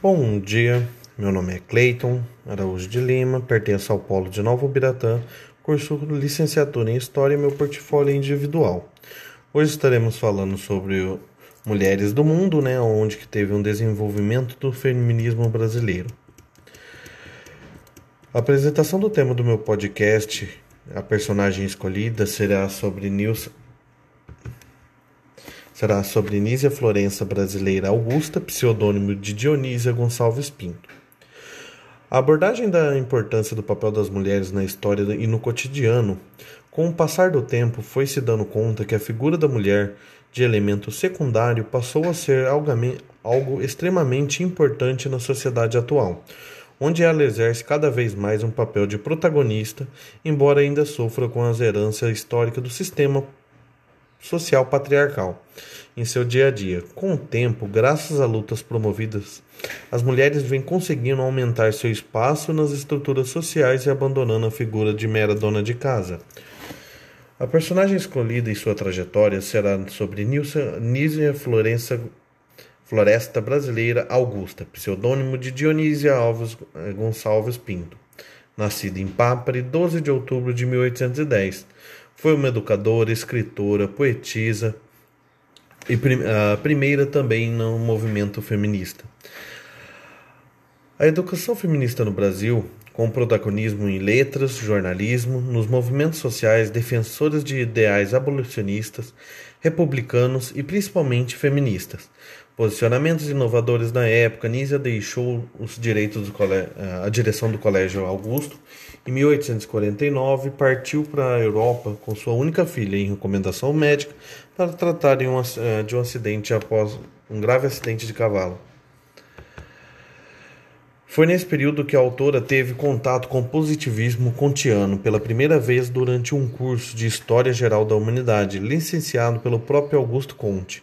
Bom dia, meu nome é Cleiton Araújo de Lima, pertenço ao Polo de Nova Ubiratã, curso licenciatura em História e meu portfólio individual. Hoje estaremos falando sobre mulheres do mundo, né, onde que teve um desenvolvimento do feminismo brasileiro. A apresentação do tema do meu podcast, a personagem escolhida será sobre Nilson será sobre Nísia Florença Brasileira Augusta, pseudônimo de Dionísia Gonçalves Pinto. A abordagem da importância do papel das mulheres na história e no cotidiano, com o passar do tempo, foi se dando conta que a figura da mulher, de elemento secundário, passou a ser algo extremamente importante na sociedade atual, onde ela exerce cada vez mais um papel de protagonista, embora ainda sofra com as heranças históricas do sistema social patriarcal em seu dia a dia. Com o tempo, graças a lutas promovidas, as mulheres vêm conseguindo aumentar seu espaço nas estruturas sociais e abandonando a figura de mera dona de casa. A personagem escolhida em sua trajetória será sobre Nízia Florença Floresta Brasileira Augusta, pseudônimo de Dionísia Alves eh, Gonçalves Pinto. Nascida em Pápari, 12 de outubro de 1810 foi uma educadora, escritora, poetisa e a primeira também no movimento feminista. A educação feminista no Brasil, com protagonismo em letras, jornalismo, nos movimentos sociais, defensoras de ideais abolicionistas, republicanos e principalmente feministas. Posicionamentos inovadores na época, Nízia deixou os direitos do colégio, a direção do Colégio Augusto. Em 1849, partiu para a Europa com sua única filha em recomendação médica para tratar de um, de um acidente após um grave acidente de cavalo. Foi nesse período que a autora teve contato com o positivismo kantiano pela primeira vez durante um curso de História Geral da Humanidade, licenciado pelo próprio Augusto Conte,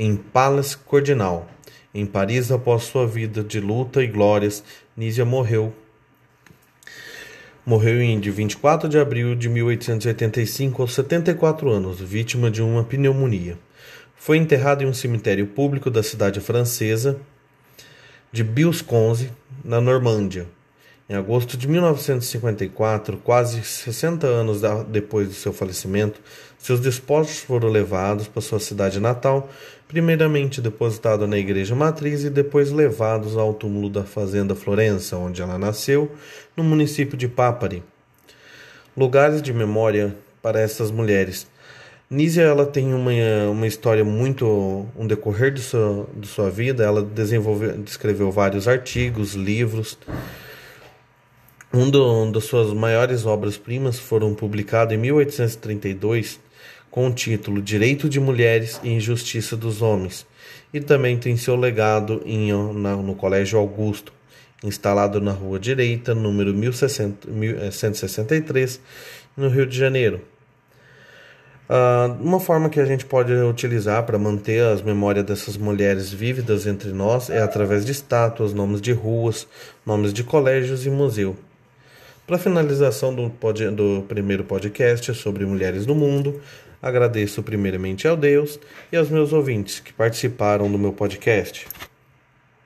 em Palace Cardinal. Em Paris, após sua vida de luta e glórias, Nízia morreu. Morreu em 24 de abril de 1885, aos 74 anos, vítima de uma pneumonia. Foi enterrado em um cemitério público da cidade francesa de Bilsconze, na Normândia. Em agosto de 1954, quase 60 anos depois do seu falecimento, seus despojos foram levados para sua cidade natal, primeiramente depositados na igreja matriz e depois levados ao túmulo da fazenda Florença, onde ela nasceu, no município de Papari. Lugares de memória para essas mulheres. Nízia ela tem uma, uma história muito um decorrer de sua, de sua vida. Ela desenvolveu, escreveu vários artigos, livros. Um, do, um das suas maiores obras-primas foram publicado em 1832 com o título Direito de Mulheres e Injustiça dos Homens, e também tem seu legado em, na, no Colégio Augusto, instalado na Rua Direita, número 1163, no Rio de Janeiro. Uh, uma forma que a gente pode utilizar para manter as memórias dessas mulheres vívidas entre nós é através de estátuas, nomes de ruas, nomes de colégios e museu. Para finalização do, pod, do primeiro podcast sobre mulheres no mundo, agradeço primeiramente ao Deus e aos meus ouvintes que participaram do meu podcast.